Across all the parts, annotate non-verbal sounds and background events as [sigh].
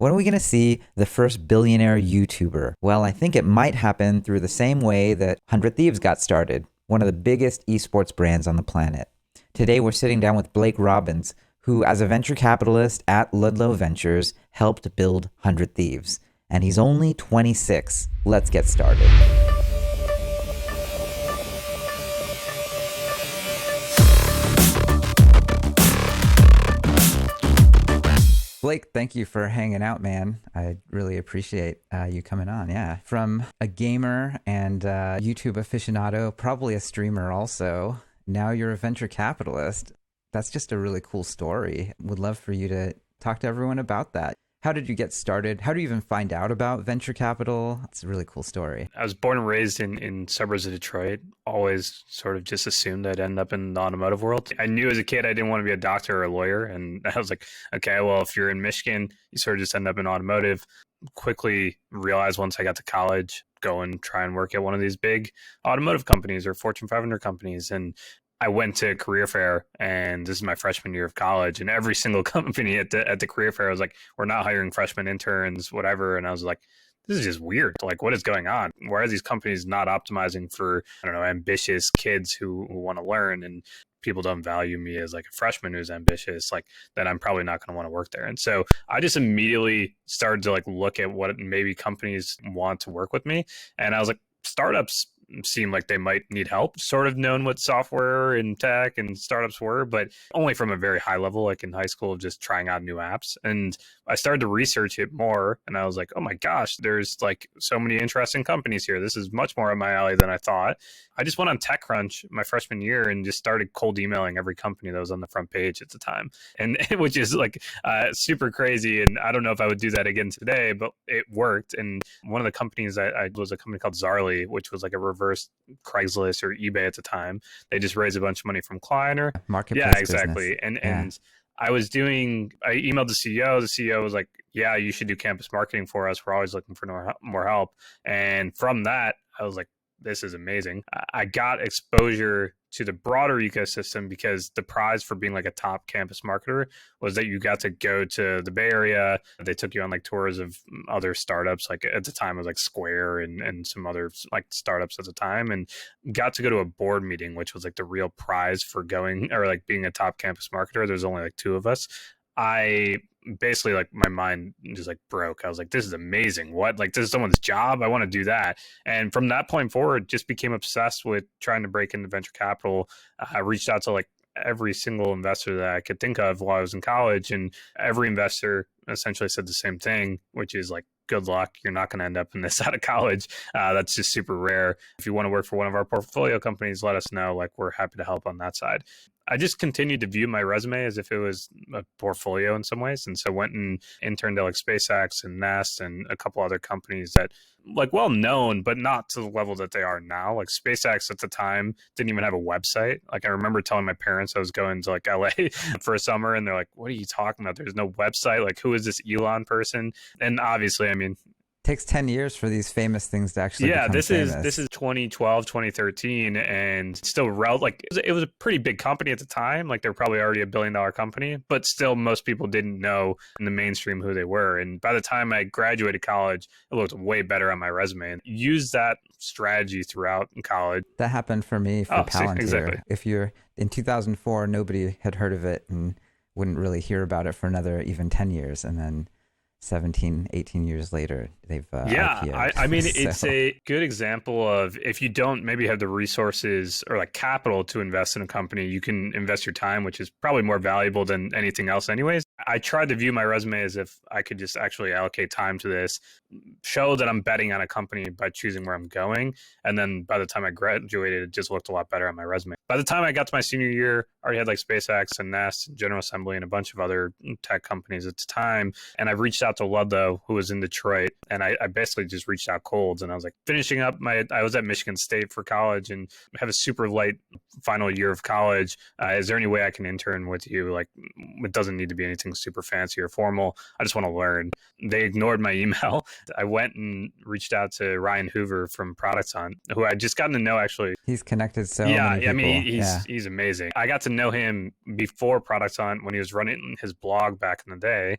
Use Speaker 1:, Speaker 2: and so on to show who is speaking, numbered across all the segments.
Speaker 1: When are we going to see the first billionaire YouTuber? Well, I think it might happen through the same way that 100 Thieves got started, one of the biggest esports brands on the planet. Today, we're sitting down with Blake Robbins, who, as a venture capitalist at Ludlow Ventures, helped build 100 Thieves. And he's only 26. Let's get started. Blake, thank you for hanging out, man. I really appreciate uh, you coming on. Yeah. From a gamer and uh, YouTube aficionado, probably a streamer also, now you're a venture capitalist. That's just a really cool story. Would love for you to talk to everyone about that. How did you get started? How do you even find out about venture capital? It's a really cool story.
Speaker 2: I was born and raised in, in suburbs of Detroit. Always sort of just assumed I'd end up in the automotive world. I knew as a kid I didn't want to be a doctor or a lawyer. And [laughs] I was like, okay, well, if you're in Michigan, you sort of just end up in automotive. Quickly realized once I got to college, go and try and work at one of these big automotive companies or Fortune 500 companies. And I went to career fair and this is my freshman year of college and every single [laughs] company at the at the career fair was like we're not hiring freshman interns whatever and I was like this is just weird. Like what is going on? Why are these companies not optimizing for I don't know ambitious kids who, who want to learn and people don't value me as like a freshman who's ambitious? Like then I'm probably not going to want to work there. And so I just immediately started to like look at what maybe companies want to work with me and I was like startups seemed like they might need help. Sort of known what software and tech and startups were, but only from a very high level, like in high school, of just trying out new apps. And I started to research it more, and I was like, oh my gosh, there's like so many interesting companies here. This is much more up my alley than I thought. I just went on TechCrunch my freshman year and just started cold emailing every company that was on the front page at the time, and [laughs] which is like uh, super crazy. And I don't know if I would do that again today, but it worked. And one of the companies I, I was a company called Zarly, which was like a reverse Craigslist or eBay at the time. They just raised a bunch of money from Kleiner.
Speaker 1: Marketplace.
Speaker 2: Yeah, exactly.
Speaker 1: business.
Speaker 2: And
Speaker 1: Yeah.
Speaker 2: and I was doing. I emailed the CEO. The CEO was like, "Yeah, you should do campus marketing for us. We're always looking for more, more help." And from that, I was like, "This is amazing." I- got exposure to the broader ecosystem because the prize for being like a top campus marketer was that you got to go to the Bay Area. They took you on like tours of mm, other startups. Like at the time, it was like Square and and some other like startups at the time, and got to go to a board meeting, which was like the real prize for going or like being a top campus marketer. There's only like two of us. I basically like my mind just like broke. I was like, this is amazing. What? Like this is someone's job. I want to do that. And from that point forward, just became obsessed with trying to break into venture capital. I reached out to like every single investor that I could think of while I was in college, and every investor essentially said the same thing, which is like, good luck. You're not going to end up in this [laughs] out of college. Uh, that's just super rare. If you want to work for one of our portfolio companies, let us know. Like, we're happy to help on that side. I just continued to view my resume as if it was a portfolio in some ways. And so went and interned at like SpaceX and Nest and a couple other companies that like well known, but not to the level that they are now. Like SpaceX at the time didn't even have a website. Like I remember telling my parents I was going to like LA [laughs] for a summer and they're like, What are you talking about? There's no website. Like who is this Elon person? And obviously, I mean,
Speaker 1: takes 10 years for these famous things to actually
Speaker 2: yeah this
Speaker 1: famous.
Speaker 2: is this is 2012 2013 and still rel- like it was, it was a pretty big company at the time like they're probably already a billion dollar company but still most people didn't know in the mainstream who they were and by the time i graduated college it looked way better on my resume and used that strategy throughout college
Speaker 1: that happened for me for
Speaker 2: Oh,
Speaker 1: Palantir.
Speaker 2: exactly.
Speaker 1: If you're in 2004, nobody had heard of it and wouldn't really hear about it for another even 10 years. And then 17, 18 years later, they've uh,
Speaker 2: yeah I, I mean [laughs] it's a good example of if you don't maybe have the resources or like capital to invest in a company you can invest your time which is probably more valuable than anything else anyways. I tried to view my resume as if i could just actually allocate time to this show that i'm betting on a company by choosing where i'm going and then by the time i graduated it just looked a lot better on my resume. By the time i got to my senior year already had like spacex and nest and general assembly and a bunch of other tech companies at the time and I've reached out to ludlow who was in detroit and I, I basically just reached out cold and I was like finishing up my I was at Michigan State for college and have a super light final year of college. Uh, is there any way I can intern with you? Like it doesn't need to be anything super fancy or formal. I just want to learn. They ignored my [laughs] email. I went and reached out to Ryan Hoover from Product Hunt, who I just gotten to know actually
Speaker 1: He's connected so
Speaker 2: yeah. I mean, he's
Speaker 1: yeah.
Speaker 2: he's amazing. I got to know him before Product Hunt when he was running his blog back in the day.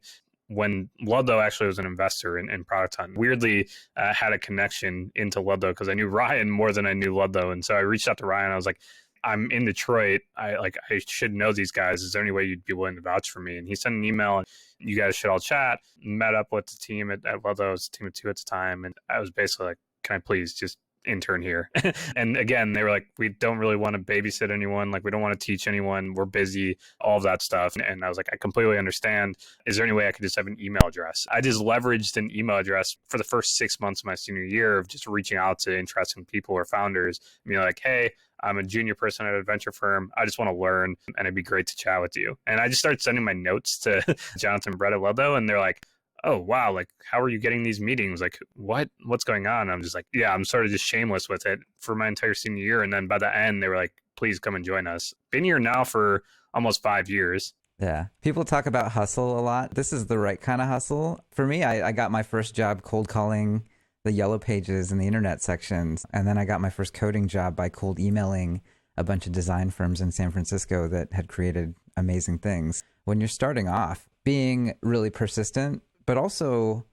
Speaker 2: when Ludlow actually was an investor in, in Product Hunt. Weirdly, uh, had a connection into Ludlow because I knew [laughs] Ryan more than I knew Ludlow, and so I reached out to Ryan. I was like, I'm in Detroit. I like I should know these guys. Is there any way you'd be willing to vouch for me? And he sent an email and you guys should all chat. Met up with the team at, at Ludlow, it was a team of two at the time, and I was basically like, Can I please just intern here. [laughs] and again, they were like, we don't really want to babysit anyone. Like, we don't want to teach anyone. We're busy, all of that stuff. And I was like, I completely understand. Is there any way I could just have an email address? I just leveraged an email address for the first six months of my senior year of just reaching out to interesting people or founders and being like, hey, I'm a junior person at a venture firm. I just want to learn and it'd be great to chat with you. And I just started sending my notes to [laughs] Jonathan Brett at and they're like, oh wow like how are you getting these meetings? Like what what's going on? I'm just like yeah i'm sort of just shameless with it for my entire senior year. And then by the end they were like please come and join us. Been here now for almost five years.
Speaker 1: Yeah. People talk about hustle a lot. This is the right kind of hustle. For me i, I got my first job cold calling the yellow pages and the internet sections. And then i got my first coding job by cold emailing a bunch of design firms in san francisco that had created amazing things. When you're starting off being really persistent but also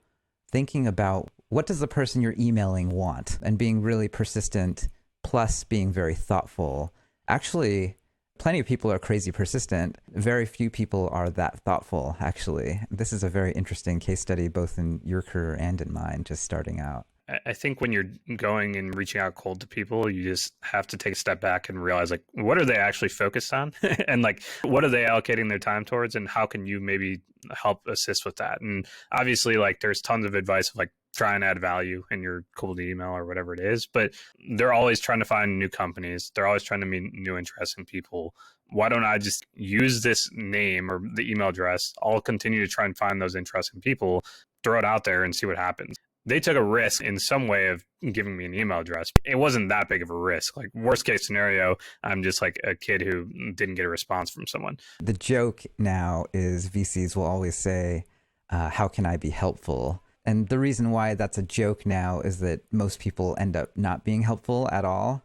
Speaker 1: thinking about what does the person you're emailing want and being really persistent plus being very thoughtful. Actually plenty of people are crazy persistent. Very few people are that thoughtful actually. This is a very interesting case study both in your career and in mine just starting out
Speaker 2: I think when you're going and reaching out cold to people, you just have to take a step back and realize like what are they actually focused on [laughs] and like what are they allocating their time towards and how can you maybe help assist with that. And obviously like there's tons of advice of like try and add value in your cold email or whatever it is, but they're always trying to find new companies. They're always trying to meet new interesting people. Why don't I just use this name or the email address? I'll continue to try and find those interesting people, throw it out there and see what happens they took a risk in some way of giving me an email address. It wasn't that big of a risk. Like worst case scenario, I'm just like a kid who didn't get a response from someone.
Speaker 1: The joke now is VCs will always say, uh, "How can I be helpful?" And the reason why that's a joke now is that most people end up not being helpful at all.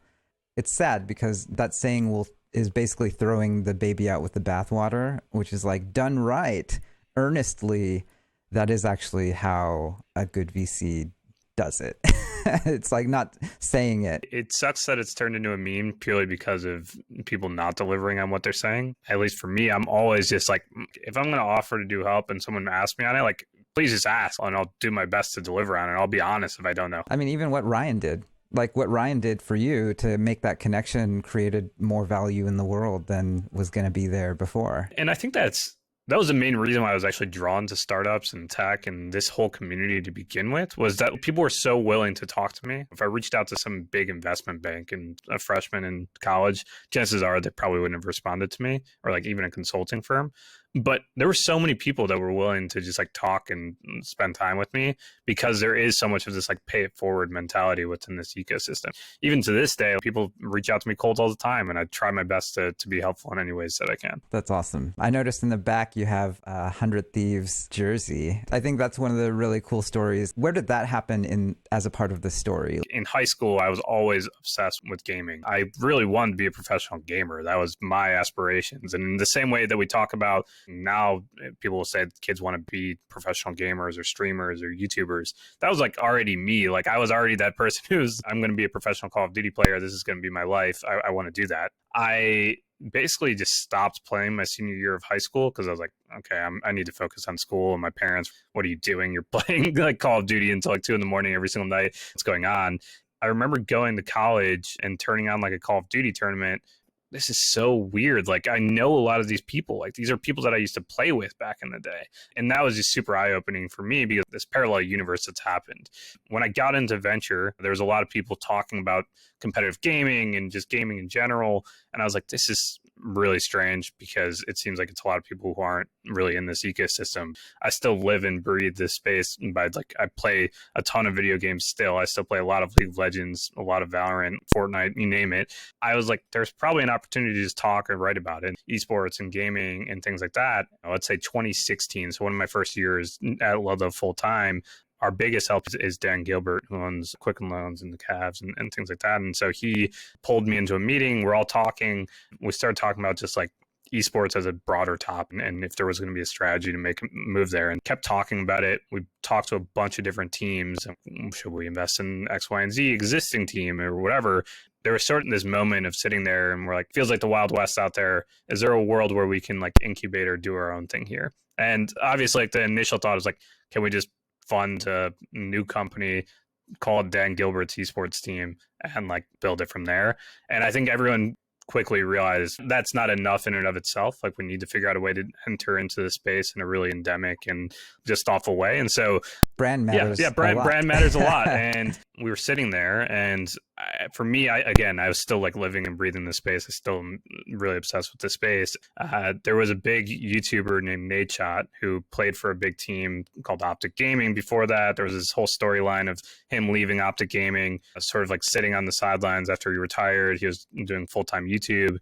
Speaker 1: It's sad because that saying will is basically throwing the baby out with the bathwater, which is like done right, earnestly that is actually how a good VC does it. [laughs] it's like not saying it.
Speaker 2: It sucks that it's turned into a meme purely because of people not delivering on what they're saying. At least for me, I'm always just like, mm, if I'm going to offer to do help and someone asks me on it, like, please just ask and I'll do my best to deliver on it. I'll be honest if I don't know.
Speaker 1: I mean, even what Ryan did, like what Ryan did for you to make that connection created more value in the world than was going to be there before.
Speaker 2: And I think that's that was the main reason why I was actually drawn to startups and tech and this whole community to begin with was that people were so willing to talk to me. If I reached out to some big investment bank and a freshman in college, chances are they probably wouldn't have responded to me or like even a consulting firm but there were so many people that were willing to just like talk and mm, spend time with me because there is so much of this like pay it forward mentality within this ecosystem. Even to this day people reach out to me cold all the time and i try my best to, to be helpful in any ways that i can.
Speaker 1: That's awesome. I noticed in the back you have a hundred thieves jersey. I think that's one of the really cool stories. Where did that happen in as a part of the story?
Speaker 2: In high school i was always obsessed with gaming. I really wanted to be a professional gamer. That was my aspirations. And in the same way that we talk about now eh, people will say kids want to be professional gamers or streamers or YouTubers. That was like already me. Like I was already that person [laughs] who's I'm going to be a professional Call of Duty player. This is going to be my life. I, I want to do that. I basically just stopped playing my senior year of high school because I was like, okay, I'm, i need to focus on school. And my parents, what are you doing? You're [laughs] playing like Call of Duty until like two in the morning every single night. What's going on? I remember going to college and turning on like a Call of Duty tournament this is so weird. Like I know a lot of these people. Like these are people that I used to play with back in the day. And that was just super eye opening for me because this parallel universe that's happened. When I got into venture, there was a lot of people talking about competitive gaming and just gaming in general. And I was like, this is really strange because it seems like it's a lot of people who aren't really in this ecosystem. I still live and breathe this space. By like, I play a ton of video games still. I still play a lot of League of Legends, a lot of Valorant, Fortnite, you name it. I was like, there's probably an opportunity to just talk or write about it, esports and gaming and things like that. Let's say 2016. So one of my first years at Ludlow full time, our biggest help is, is, Dan Gilbert, who owns Quicken Loans and the Cavs and, and things like that. And so he pulled me into a meeting. We're all talking. We started talking about just like esports as a broader top and, and if there was going to be a strategy to make a move there and kept talking about it. We talked to a bunch of different teams. Should we invest in X, Y, and Z existing team or whatever? There was sort of this moment of sitting there and we're like, feels like the Wild West out there. Is there a world where we can like incubate or do our own thing here? And obviously, like the initial thought is like, can we just fund a new company called Dan Gilbert's esports team and like build it from there? And I think everyone quickly realized that's not enough in and of itself. Like we need to figure out a way to enter into the space in a really endemic and just thoughtful way. And so
Speaker 1: brand matters.
Speaker 2: Yeah, yeah, brand brand matters a lot. [laughs] and we were sitting there, and I, for me, I again, I was still like living and breathing the space. I still am really obsessed with the space. Uh, there was a big YouTuber named Nadeshot who played for a big team called Optic Gaming. Before that, there was this whole storyline of him leaving Optic Gaming, sort of like sitting on the sidelines after he retired. He was doing full time YouTube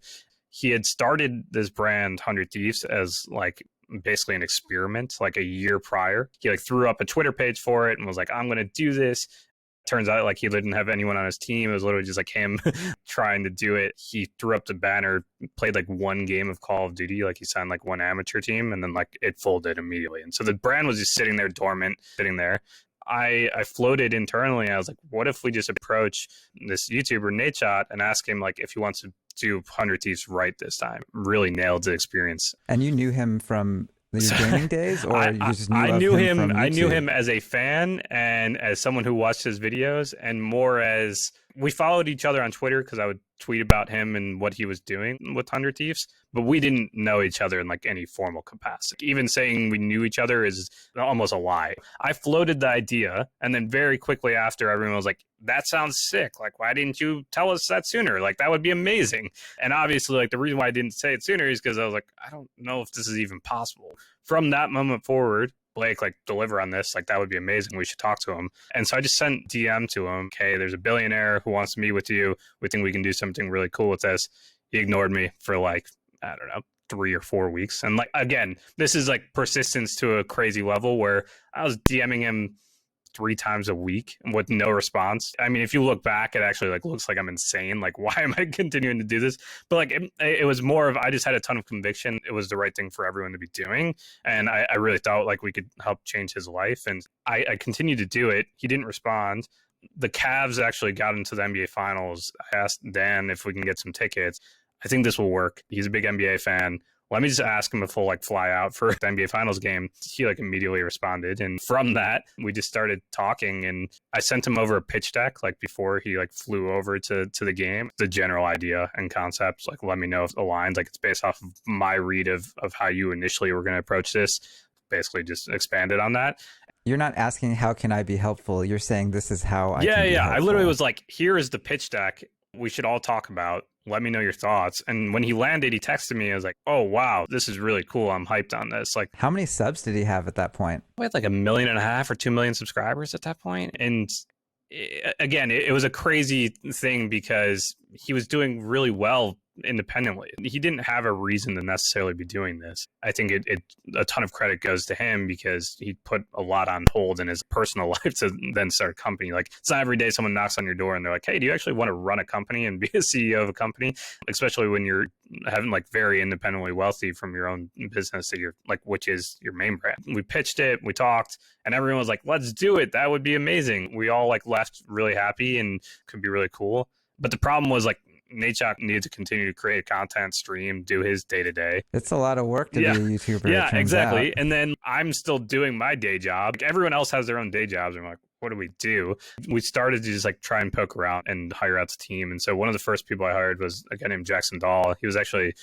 Speaker 2: he had started this brand 100 thieves as like basically an experiment like a year prior. He like threw up a Twitter page for it and was like, I'm gonna do this. Turns out like he didn't have anyone on his team. It was literally just like him [laughs] trying to do it. He threw up the banner, played like one game of Call of Duty, like he signed like one amateur team, and then like it folded immediately. And so the brand was just sitting there dormant, sitting there. I, I floated internally. I was like, what if we just approach this YouTuber Nadeshot and ask him like if he wants to do 100 Thieves right this time. Really nailed the experience.
Speaker 1: And you knew him from your gaming [laughs] days, or
Speaker 2: I,
Speaker 1: you just knew
Speaker 2: I knew him.
Speaker 1: him
Speaker 2: I knew him as a fan and as someone who watched his videos, and more as we followed each other on Twitter because I would tweet about him and what he was doing with Hundred Thieves, but we didn't know each other in like any formal capacity. Even saying we knew each other is almost a lie. I floated the idea, and then very quickly after, everyone was like, "That sounds sick! Like, why didn't you tell us that sooner? Like, that would be amazing." And obviously, like the reason why I didn't say it sooner is because I was like, I don't know if this is even possible. From that moment forward, Blake, like deliver on this. Like that would be amazing. We should talk to him. And so I just sent DM to him. Okay, there's a billionaire who wants to meet with you. We think we can do something really cool with this. He ignored me for like, I don't know, three or four weeks. And like again, this is like persistence to a crazy level where I was DMing him three times a week with no response. I mean, if you look back, it actually like looks like I'm insane. Like, [laughs] why am I continuing to do this? But like, it, it was more of I just had a ton of conviction. It was the right thing for everyone to be doing, and I, I really thought like we could help change his life. And I, I continued to do it. He didn't respond. The Cavs actually got into the NBA Finals. I asked Dan if we can get some tickets. I think this will work. He's a big NBA fan let me just ask him a he'll like fly out for [laughs] the NBA Finals game. He like immediately responded, and from that we just started talking. And I sent him over a pitch deck like before he like flew over to to the game. The general idea and concepts, like let me know if it aligns. Like it's based off of my read of of how you initially were going to approach this. Basically, just expanded on that.
Speaker 1: You're not asking how can I be helpful. You're saying this is how I.
Speaker 2: Yeah, yeah.
Speaker 1: I
Speaker 2: literally was like, here is the pitch deck we should all talk about let me know your thoughts. And when he landed, he texted me. I was like, oh, wow, this is really cool. I'm hyped on this. Like,
Speaker 1: how many subs did he have at that point?
Speaker 2: We had like a million and a half or two million subscribers at that point. And eh, again, it, was a crazy thing because he was doing really well independently. He didn't have a reason to necessarily be doing this. I think it, it, a ton of credit goes to him because he put a lot on hold in his [laughs] personal life to then start a company. Like it's not every day someone knocks on your door and they're like, "Hey, do you actually want to run a company and be [laughs] a CEO of a company?" Especially when you're having like very independently wealthy from your own business that you're like, which is your main brand. We pitched it, we talked, and everyone was like, "Let's do it. That would be amazing." We all like left really happy and could be really cool. But the problem was like Nadeshot needs to continue to create content, stream, do his day to day.
Speaker 1: It's a lot of work to yeah. be a YouTuber.
Speaker 2: Yeah, exactly.
Speaker 1: Out.
Speaker 2: And then I'm still doing my day job. Everyone else has their own day jobs. I'm like, what do we do? We started to just like try and poke around and hire out the team. And so one of the first people I hired was a guy named Jackson Dahl. He was actually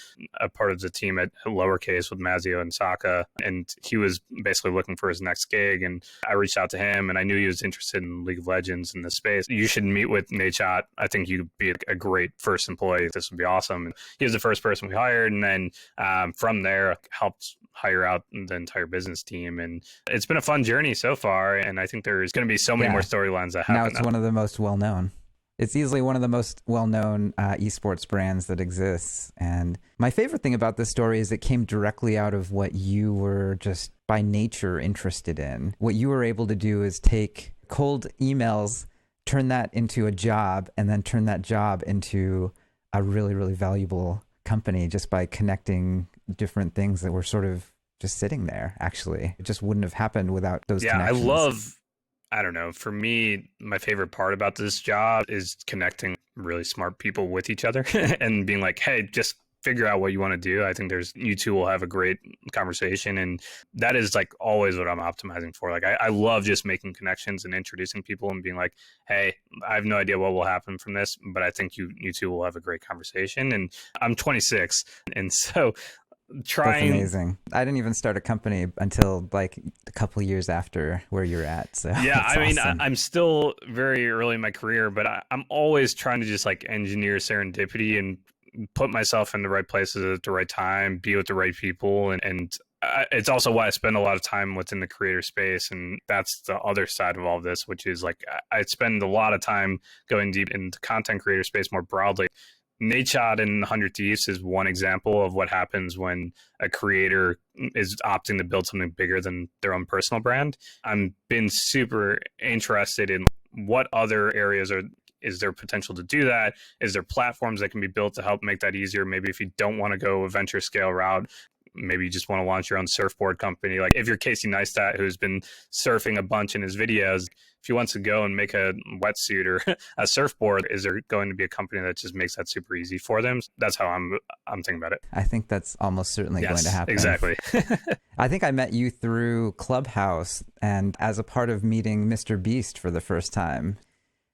Speaker 2: a part of the team at Lowercase with Mazzeo and Sacca. And he was basically looking for his next gig. And I reached out to him and I knew he was interested in League of Legends in the space. You should meet with Nadeshot. I think you'd be a great first employee. This would be awesome. And he was the first person we hired. And then um, from there, helped hire out the entire business team. And it's been a fun journey so far. And I think there's going to be so many yeah. more storylines that happen.
Speaker 1: Now it's now. one of the most well known. It's easily one of the most well known uh, esports brands that exists. And my favorite thing about this story is it came directly out of what you were just by nature interested in. What you were able to do is take cold emails, turn that into a job, and then turn that job into a really, really valuable company just by connecting different things that were sort of just sitting there actually it just wouldn't have happened without those
Speaker 2: yeah i love i don't know for me my favorite part about this job is connecting really smart people with each other [laughs] and being like hey just figure out what you want to do. I think there's you two will have a great conversation and that is like always what i'm optimizing for. Like I, I love just making connections and introducing people and being like hey i have no idea what will happen from this but i think you you two will have a great conversation. And i'm 26 and so trying
Speaker 1: That's amazing. I didn't even start a company until like a couple years after where you're at. So
Speaker 2: yeah, [laughs] I mean,
Speaker 1: awesome.
Speaker 2: I, I'm still very early in my career, but I, I'm always trying to just like engineer serendipity and put myself in the right places at the right time, be with the right people, and and I, it's also why I spend a lot of time within the creator space, and that's the other side of all of this, which is like I, I spend a lot of time going deep into content creator space more broadly. Nadeshot and 100 Thieves is one example of what happens when a creator is opting to build something bigger than their own personal brand. I'm been super interested in what other areas are is there potential to do that? Is there platforms that can be built to help make that easier? Maybe if you don't want to go a venture scale route, maybe you just want to launch your own surfboard company. Like if you're Casey Neistat, who's been surfing a bunch in his videos, if he wants to go and make a wetsuit or [laughs] a surfboard, is there going to be a company that just makes that super easy for them? That's how I'm I'm thinking about it.
Speaker 1: I think that's almost certainly
Speaker 2: yes,
Speaker 1: going to happen.
Speaker 2: Exactly. [laughs] [laughs]
Speaker 1: I think I met you through Clubhouse and as a part of meeting Mr. Beast for the first time.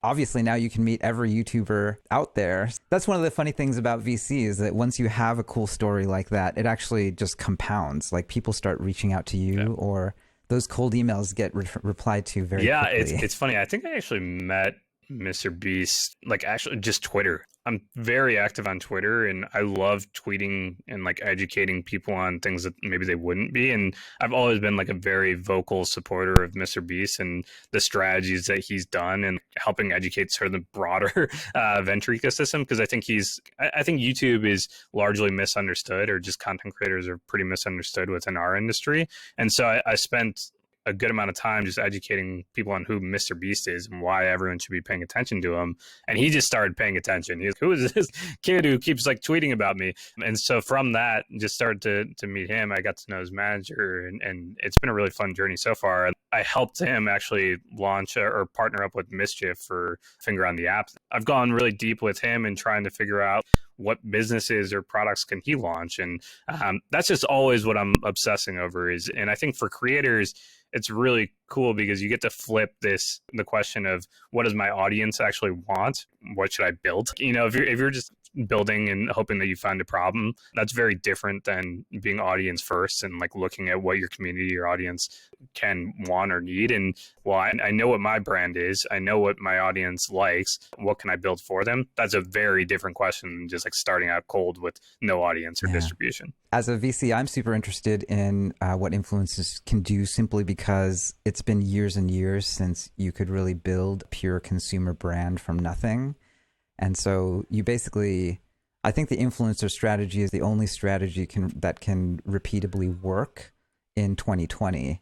Speaker 1: Obviously, now you can meet every YouTuber out there. That's one of the funny things about VC is that once you have a cool story like that, it actually just compounds. Like people start reaching out to you,
Speaker 2: Yeah.
Speaker 1: or those cold emails get re- replied to very
Speaker 2: yeah,
Speaker 1: quickly.
Speaker 2: it's it's funny. I think I actually met Mr. Beast like actually just Twitter. I'm very active on Twitter and I love tweeting and like educating people on things that maybe they wouldn't be. And I've always been like a very vocal supporter of Mr. Beast and the strategies that he's done and helping educate sort of the broader [laughs] uh, venture ecosystem because I think he's I, I think YouTube is largely misunderstood or just content creators are pretty misunderstood within our industry. And so I, I spent a good amount of time just educating people on who Mr. Beast is and why everyone should be paying attention to him. And he just started paying attention. He's who is this [laughs] kid who keeps like tweeting about me? And so from that, just started to to meet him. I got to know his manager, and and it's been a really fun journey so far. I helped him actually launch or partner up with MSCHF for Finger on the App. I've gone really deep with him and trying to figure out what businesses or products can he launch and um, that's just always what i'm obsessing over is and i think for creators it's really cool because you get to flip this the question of what does my audience actually want? What should i build? You know if you're if you're just building and hoping that you find a problem that's very different than being audience first and like looking at what your community your audience can want or need and well I, I know what my brand is i know what my audience likes what can i build for them that's a very different question than just like starting out cold with no audience or
Speaker 1: Yeah.
Speaker 2: distribution
Speaker 1: as a VC, I'm super interested in uh, what influencers can do simply because it's been years and years since you could really build a pure consumer brand from nothing. And so you basically, I think the influencer strategy is the only strategy can, that can repeatably work in 2020.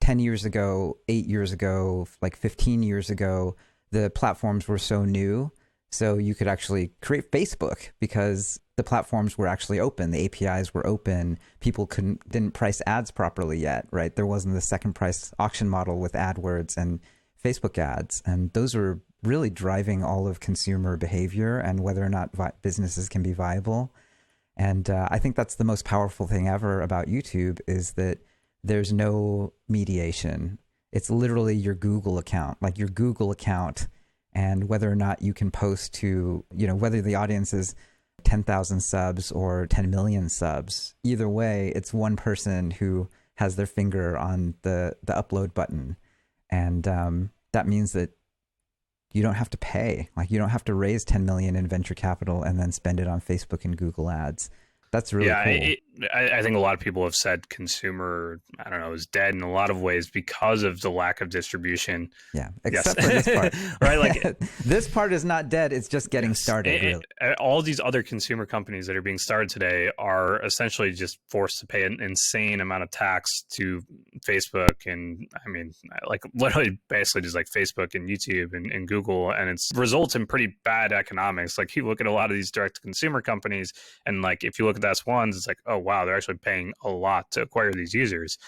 Speaker 1: 10 years ago, eight years ago, like 15 years ago, the platforms were so new. So you could actually create Facebook because the platforms were actually open. The APIs were open. People couldn't didn't price ads properly yet, right? There wasn't the second price auction model with AdWords and Facebook ads, and those were really driving all of consumer behavior and whether or not vi- businesses can be viable. And uh, I think that's the most powerful thing ever about YouTube is that there's no mediation. It's literally your Google account, like your Google account, and whether or not you can post to, you know, whether the audience is 10,000 subs or 10 million subs. Either way, it's one person who has their finger on the, the upload button. And um, that means that you don't have to pay. Like you don't have to raise 10 million in venture capital and then spend it on Facebook and Google ads. That's really
Speaker 2: yeah,
Speaker 1: cool.
Speaker 2: it, I, I think a lot of people have said consumer, I don't know, is dead in a lot of ways because of the lack of distribution.
Speaker 1: yeah,
Speaker 2: Yes.
Speaker 1: except for this part. [laughs]
Speaker 2: right? Like [laughs]
Speaker 1: this part is not dead. It's just getting started.
Speaker 2: And-
Speaker 1: really.
Speaker 2: all these other consumer companies that are being started today are essentially just forced to pay an insane amount of tax to Facebook and I mean like literally basically just like Facebook and YouTube and, and Google and it's results in pretty bad economics. Like you look at a lot of these direct to consumer companies and like if you look at the S ones, it's like, oh wow, they're actually paying a lot to acquire these users.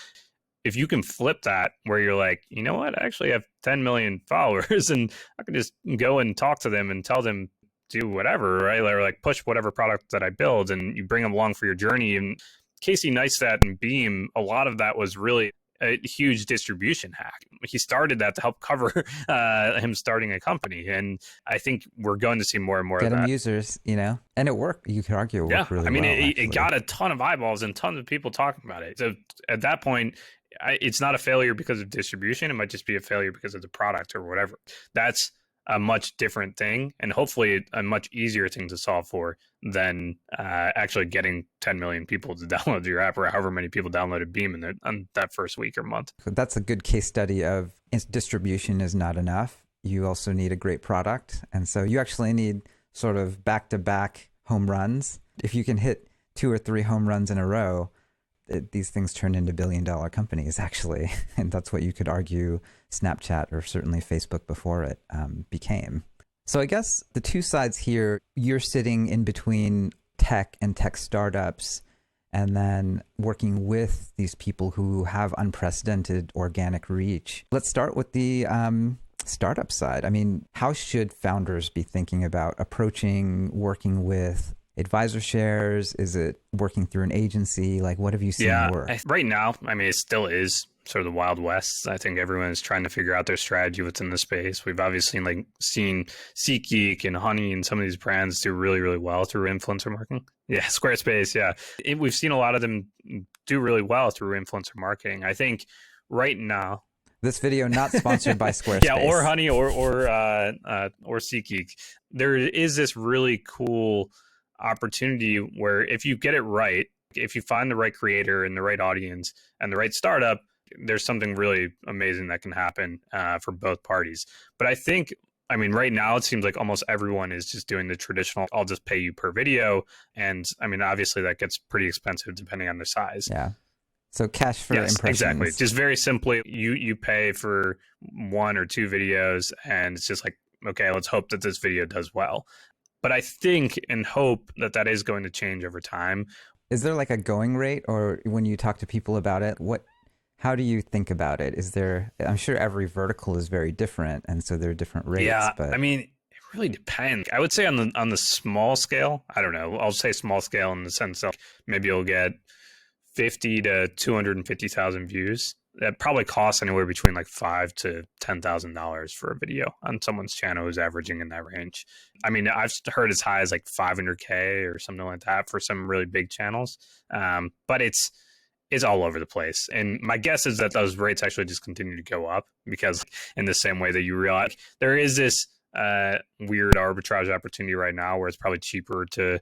Speaker 2: If you can flip that where you're like, you know what, I actually have 10 million [laughs] followers and I can just go and talk to them and tell them do whatever, right? Or like push whatever product that I build and you bring them along for your journey. And Casey Neistat and Beam, a lot of that was really a huge distribution hack. He started that to help cover [laughs] uh, him starting a company, and I think we're going to see more and more
Speaker 1: Get
Speaker 2: of that.
Speaker 1: users, you know, and it worked. You could argue it
Speaker 2: yeah,
Speaker 1: worked really
Speaker 2: I mean,
Speaker 1: well.
Speaker 2: it, it got a ton of eyeballs and tons of people talking about it. So at that point, I, it's not a failure because of distribution. It might just be a failure because of the product or whatever. That's a much different thing and hopefully a much easier thing to solve for than uh, actually getting 10 million people to [laughs] download your app or however many people downloaded Beam in the, on that first week or month.
Speaker 1: That's a good case study of distribution is not enough. You also need a great product. And so you actually need sort of back to back home runs. If you can hit two or three home runs in a row, it, these things turn into billion dollar companies, [laughs] actually. And that's what you could argue Snapchat or certainly Facebook before it um, became. So I guess the two sides here, you're sitting in between tech and tech startups and then working with these people who have unprecedented organic reach. Let's start with the um, startup side. I mean, how should founders be thinking about approaching working with advisor shares? Is it working through an agency? Like, what have you seen
Speaker 2: yeah,
Speaker 1: work?
Speaker 2: Right now, I mean, it still is sort of the wild west. I think everyone is trying to figure out their strategy within the space. We've obviously like seen SeatGeek and Honey and some of these brands do really, really well through influencer marketing. [laughs] Yeah, Squarespace. Yeah, it, we've seen a lot of them do really well through influencer marketing. I think right now,
Speaker 1: This video not [laughs] sponsored by Squarespace.
Speaker 2: yeah, or Honey or or uh, uh, or SeatGeek. There is this really cool opportunity where if you get it right, if you find the right creator and the right audience and the right startup, there's something really amazing that can happen uh, for both parties. But I think. I mean, right now it seems like almost everyone is just doing the traditional. I'll just pay you per video, and I mean, obviously that gets pretty expensive depending on the size.
Speaker 1: Yeah. So cash for
Speaker 2: yes,
Speaker 1: impressions.
Speaker 2: exactly. Just very simply, you you pay for one or two videos, and it's just like, okay, let's hope that this video does well. But I think and hope that that is going to change over time.
Speaker 1: Is there like a going rate, or when you talk to people about it, what? How do you think about it? Is there? I'm sure every vertical is very different, and so there are different rates.
Speaker 2: yeah,
Speaker 1: but
Speaker 2: I mean, it really depends. I would say on the on the small scale, I don't know. I'll say small scale in the sense that maybe you'll get fifty to two hundred and fifty thousand views. That probably costs anywhere between like five to ten thousand dollars for a video on someone's channel who's averaging in that range. I mean, I've heard as high as like five hundred k or something like that for some really big channels. Um, but it's it's all over the place. And my guess is that those rates actually just continue to go up because in the same way that you realize there is this uh, weird arbitrage opportunity right now where it's probably cheaper to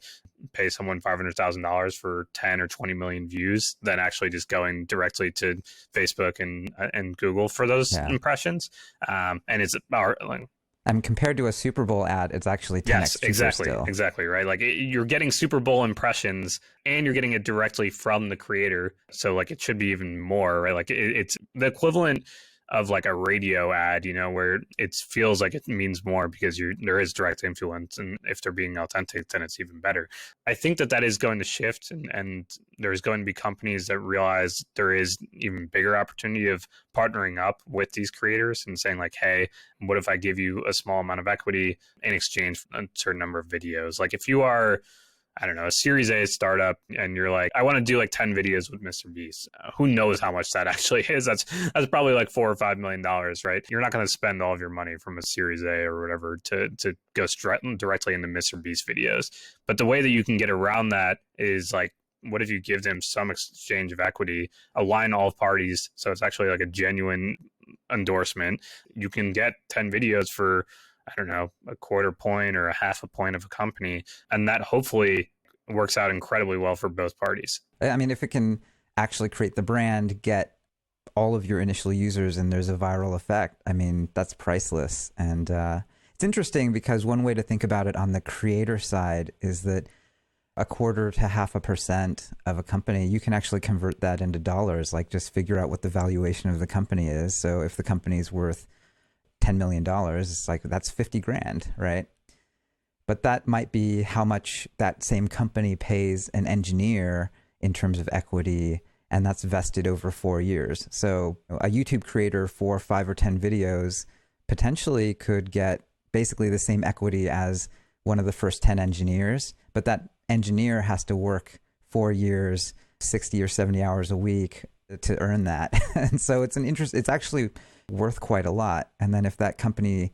Speaker 2: pay someone five hundred thousand dollars for ten or twenty million views than actually just going directly to Facebook and uh, and Google for those
Speaker 1: Yeah.
Speaker 2: impressions. Um, and it's our like,
Speaker 1: and compared to a Super Bowl ad, it's actually 10x
Speaker 2: Yes,
Speaker 1: cheaper
Speaker 2: exactly,
Speaker 1: still.
Speaker 2: exactly, right. Like it, you're getting Super Bowl impressions, and you're getting it directly from the creator. So like it should be even more, right? Like it, it's the equivalent of like a radio ad, you know, where it feels like it means more because you're there is direct influence, and if they're being authentic, then it's even better. I think that that is going to shift, and and there's going to be companies that realize there is even bigger opportunity of partnering up with these creators and saying like, hey, what if I give you a small amount of equity in exchange for a certain number of videos? Like if you are, I don't know, a Series A startup and you're like, I want to do like 10 videos with Mr. Beast. Uh, who knows how much that [laughs] actually is? That's that's probably like four or five million dollars, right? You're not going to spend all of your money from a Series A or whatever to to go straight directly into Mr. Beast videos. But the way that you can get around that is like what if you give them some exchange of equity, align all parties so it's actually like a genuine endorsement? You can get 10 videos for, I don't know, a quarter point or a half a point of a company. And that hopefully works out incredibly well for both parties.
Speaker 1: I mean, if it can actually create the brand, get all of your initial users, and there's a viral effect, I mean, that's priceless. And uh, it's interesting because one way to think about it on the creator side is that a quarter to half a percent of a company, you can actually convert that into dollars. Like just figure out what the valuation of the company is. So if the company is worth $10 million, it's like that's 50 grand, right? But that might be how much that same company pays an engineer in terms of equity, and that's vested over four years. So a YouTube creator for five or 10 videos potentially could get basically the same equity as one of the first 10 engineers, but that engineer has to work four years, 60 or 70 hours a week to earn that. [laughs] and so it's an interest, it's actually worth quite a lot. And then if that company,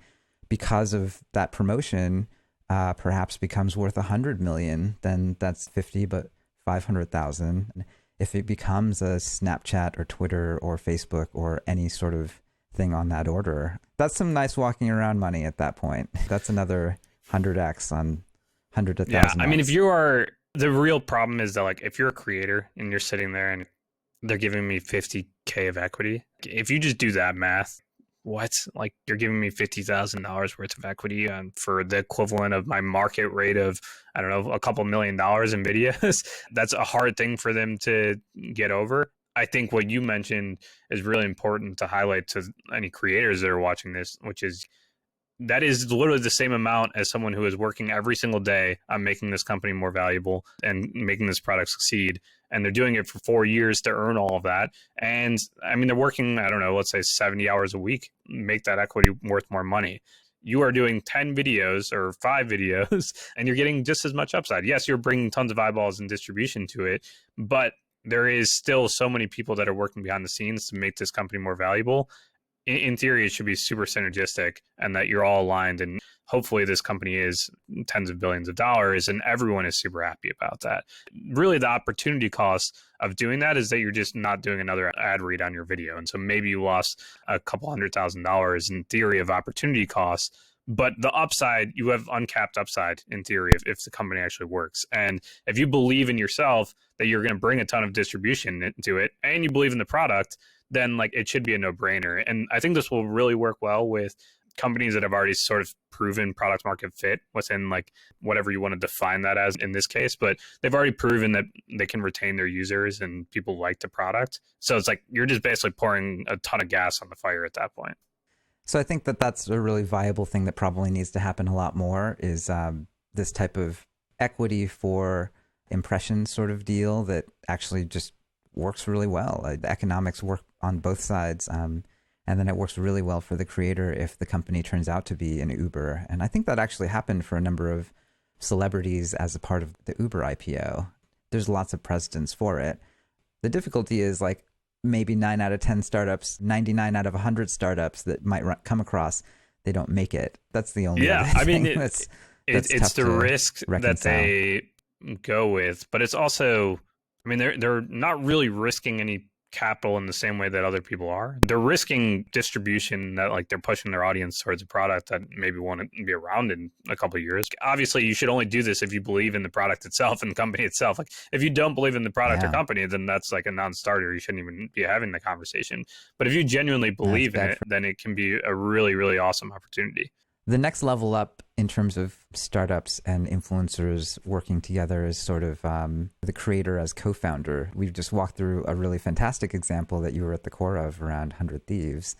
Speaker 1: because of that promotion, uh, perhaps becomes worth a hundred million, then that's 50, but 500,000. If it becomes a Snapchat or Twitter or Facebook or any sort of thing on that order, that's some nice walking around money at that point. [laughs] That's another 100x on hundred of
Speaker 2: yeah, I mean, if you are the real problem is that like if you're a creator and you're sitting there and they're giving me 50k of equity, if you just do that math, what like you're giving me fifty thousand dollars worth of equity on for the equivalent of my market rate of I don't know a couple million dollars in videos. [laughs] That's a hard thing for them to get over. I think what you mentioned is really important to highlight to any creators that are watching this, which is that is literally the same amount as someone who is working every single day on making this company more valuable and making this product succeed. And they're doing it for four years to earn all of that. And I mean, they're working, I don't know, let's say 70 hours a week, make that equity worth more money. You are doing 10 videos or five [laughs] videos and you're getting just as much upside. Yes, you're bringing tons of eyeballs and distribution to it, but there is still so many people that are working behind the scenes to make this company more valuable in, in theory, it should be super synergistic and that you're all aligned. And hopefully, this company is tens of billions of dollars and everyone is super happy about that. Really, the opportunity cost of doing that is that you're just not doing another ad read on your video. And so maybe you lost a couple hundred thousand dollars in theory of opportunity costs but the upside you have uncapped upside in theory if, if the company actually works and if you believe in yourself that you're going to bring a ton of distribution into it and you believe in the product then like it should be a no brainer. And I think this will really work well with companies that have already sort of proven product market fit within like whatever you want to define that as in this case but they've already proven that they can retain their users and people like the product so it's like you're just basically pouring a ton of gas on the fire at that point
Speaker 1: so i think that that's a really viable thing that probably needs to happen a lot more is um, this type of equity for impression sort of deal that actually just works really well. The economics work on both sides. Um, and then it works really well for the creator if the company turns out to be an Uber. And I think that actually happened for a number of celebrities as a part of the Uber IPO. There's lots of precedents for it. The difficulty is like maybe nine out of 10 startups, 99 out of 100 startups that might run, come across, they don't make it. That's the only
Speaker 2: yeah. I mean, it, that's, that's it's the risk reconcile. that they go with, but it's also I mean, they're they're not really risking any capital in the same way that other people are. They're risking distribution that like they're pushing their audience towards a product that maybe won't be around in a couple of years. Obviously, you should only do this if you believe in the product itself and the company itself. Like if you don't believe in the product yeah. or company, then that's like a non-starter. You shouldn't even be having the conversation. But if you genuinely believe in it, then it can be a really really awesome opportunity.
Speaker 1: The next level up in terms of startups and influencers working together is sort of um, the creator as co-founder. We've just walked through a really fantastic example that you were at the core of around Hundred Thieves.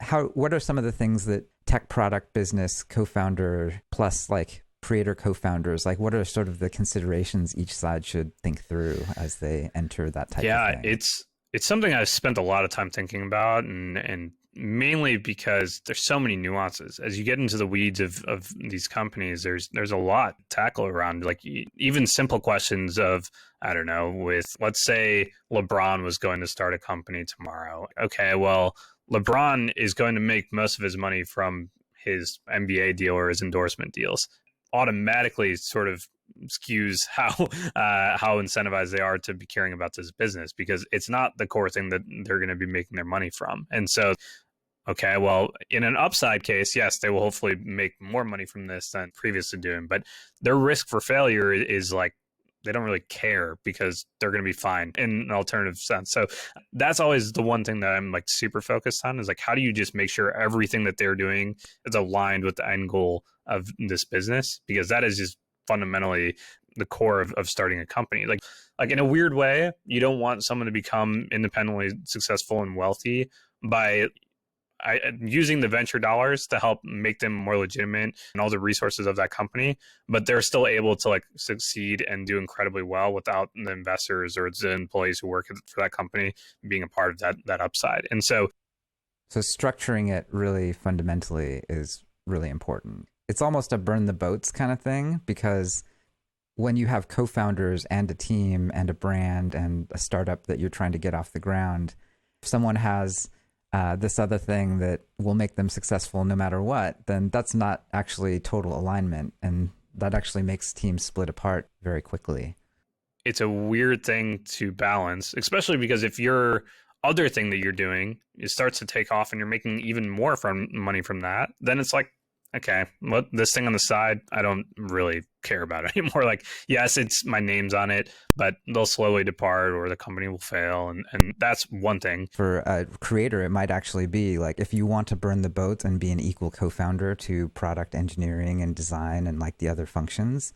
Speaker 1: How? What are some of the things that tech product business co-founder plus like creator co-founders like what are sort of the considerations each side should think through as they enter that type
Speaker 2: yeah,
Speaker 1: of thing?
Speaker 2: Yeah, it's it's something I've spent a lot of time thinking about and and mainly because there's so many nuances. As you get into the weeds of, of these companies there's there's a lot to tackle around like even simple questions of i don't know with let's say lebron was going to start a company tomorrow. Okay well lebron is going to make most of his money from his nba deal or his endorsement deals. Automatically sort of skews how [laughs] uh, how incentivized they are to be caring about this business because it's not the core thing that they're going to be making their money from. And so, okay, well, in an upside case, yes, they will hopefully make more money from this than previously doing, but their risk for failure is like they don't really care because they're going to be fine in an alternative sense. So that's always the one thing that I'm like super focused on is like how do you just make sure everything that they're doing is aligned with the end goal of this business because that is just fundamentally the core of, of starting a company. Like like in a weird way, you don't want someone to become independently successful and wealthy by I, using the venture dollars to help make them more legitimate and all the resources of that company, but they're still able to like succeed and do incredibly well without the investors or the employees who work for that company being a part of that that upside. And so,
Speaker 1: so structuring it really fundamentally is really important. It's almost a burn the boats kind of thing because when you have co-founders and a team and a brand and a startup that you're trying to get off the ground, if someone has uh, this other thing that will make them successful no matter what, then that's not actually total alignment. And that actually makes teams split apart very quickly.
Speaker 2: It's a weird thing to balance, especially because if your other thing that you're doing it starts to take off and you're making even more from money from that, then it's like okay, well, this thing on the side, I don't really care about [laughs] anymore. Like, yes, it's my name's on it, but they'll slowly depart or the company will fail. And, and that's one thing.
Speaker 1: For a creator, it might actually be like if you want to burn the boat and be an equal co founder to product engineering and design and like the other functions,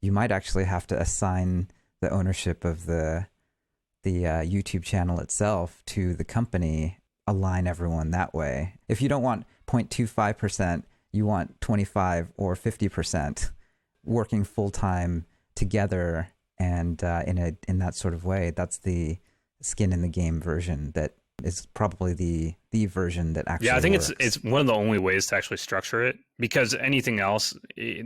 Speaker 1: you might actually have to assign the ownership of the the uh, YouTube channel itself to the company, align everyone that way. If you don't want 0.25% you want 25 or 50% working full time together and uh, in a in that sort of way. That's the skin in the game version that is probably the the version that actually
Speaker 2: yeah i think
Speaker 1: works.
Speaker 2: it's it's one of the only ways to actually structure it because anything else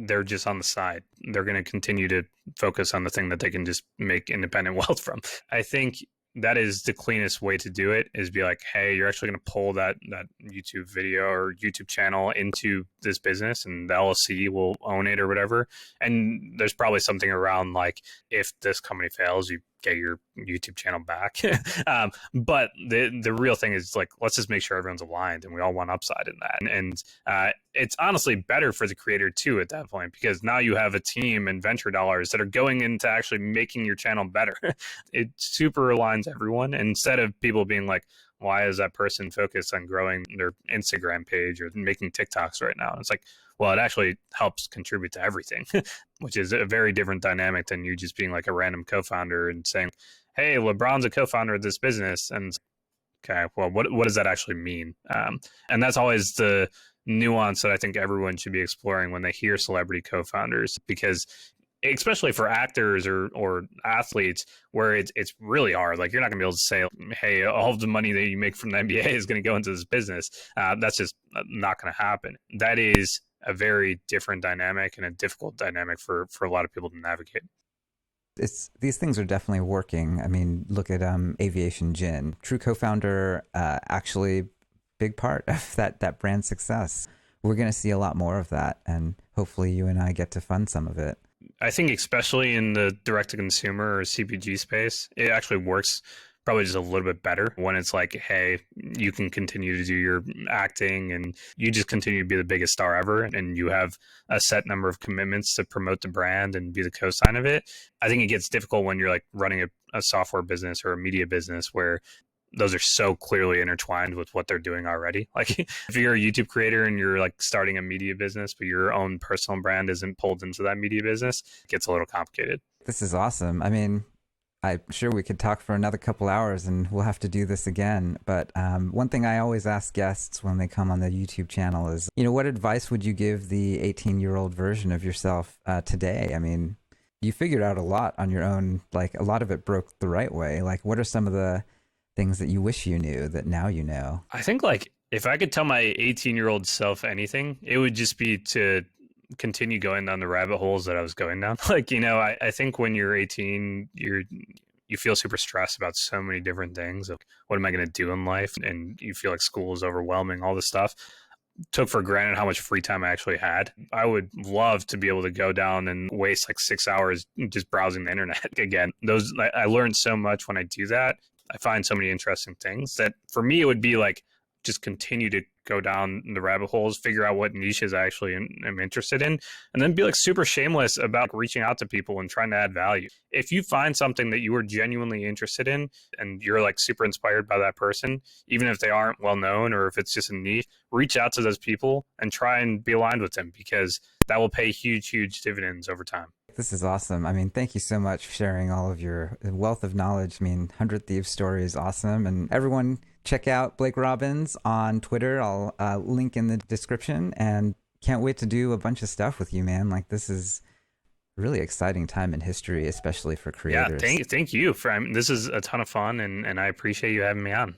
Speaker 2: they're just on the side they're going to continue to focus on the thing that they can just make independent [laughs] wealth from i think that is the cleanest way to do it is be like hey you're actually going to pull that that youtube video or youtube channel into this business and the llc will own it or whatever. And there's probably something around like if this company fails you get your YouTube channel back. [laughs] um, but the the real thing is like let's just make sure everyone's aligned and we all want upside in that. And, and uh, it's honestly better for the creator too at that point because now you have a team and venture dollars that are going into actually making your channel better. [laughs] it super aligns everyone instead of people being like, why is that person focused on growing their Instagram page or making TikToks right now? It's like, well, it actually helps contribute to everything, [laughs] which is a very different dynamic than you just being like a random co-founder and saying, "Hey, LeBron's a co-founder of this business," and okay, well, what what does that actually mean? Um, and that's always the nuance that I think everyone should be exploring when they hear celebrity co-founders, because especially for actors or or athletes where it's it's really hard. Like you're not going to be able to say hey all the money that you make from the NBA is going to go into this business. Uh, that's just not going to happen. That is a very different dynamic and a difficult dynamic for for a lot of people to navigate.
Speaker 1: It's these things are definitely working. I mean look at um aviation gin. True co-founder uh, actually big part of that that brand success. We're going to see a lot more of that and hopefully you and i get to fund some of it
Speaker 2: I think especially in the direct to consumer or CPG space, it actually works probably just a little bit better when it's like, hey, you can continue to do your acting and you just continue to be the biggest star ever and you have a set number of commitments to promote the brand and be the co-sign of it. I think it gets difficult when you're like running a, a software business or a media business where those are so clearly intertwined with what they're doing already. [laughs] Like if you're a YouTube creator and you're like starting a media business, but your own personal brand isn't pulled into that media business, it gets a little complicated.
Speaker 1: This is awesome. I mean, I'm sure we could talk for another couple hours and we'll have to do this again. But um, one thing I always ask guests when they come on the YouTube channel is, you know, what advice would you give the 18 year old version of yourself uh, today? I mean, you figured out a lot on your own. Like a lot of it broke the right way. Like, what are some of the things that you wish you knew that now you know?
Speaker 2: I think like if I could tell my 18 year old self anything, it would just be to continue going down the rabbit holes that I was going down. [laughs] Like, you know, I, I think when you're 18, you're you feel super stressed about so many different things of what am I going to do in life? And you feel like school is overwhelming, all this stuff. Took for granted how much free time I actually had. I would love to be able to go down and waste like six hours just browsing the internet [laughs] again. Those I, I learned so much when I do that. I find so many interesting things that for me it would be like just continue to go down the rabbit holes, figure out what niches I actually am interested in, and then be like super shameless about reaching out to people and trying to add value. If you find something that you are genuinely interested in and you're like super inspired by that person, even if they aren't well known or if it's just a niche, reach out to those people and try and be aligned with them because that will pay huge, huge dividends over time.
Speaker 1: This is awesome. I mean, thank you so much for sharing all of your wealth of knowledge. I mean, 100 Thieves story is awesome. And everyone check out Blake Robbins on Twitter. I'll uh, link in the description and can't wait to do a bunch of stuff with you, man. Like this is really exciting time in history, especially for creators.
Speaker 2: Yeah, thank thank you for I mean, this is a ton of fun, and and I appreciate you having me on.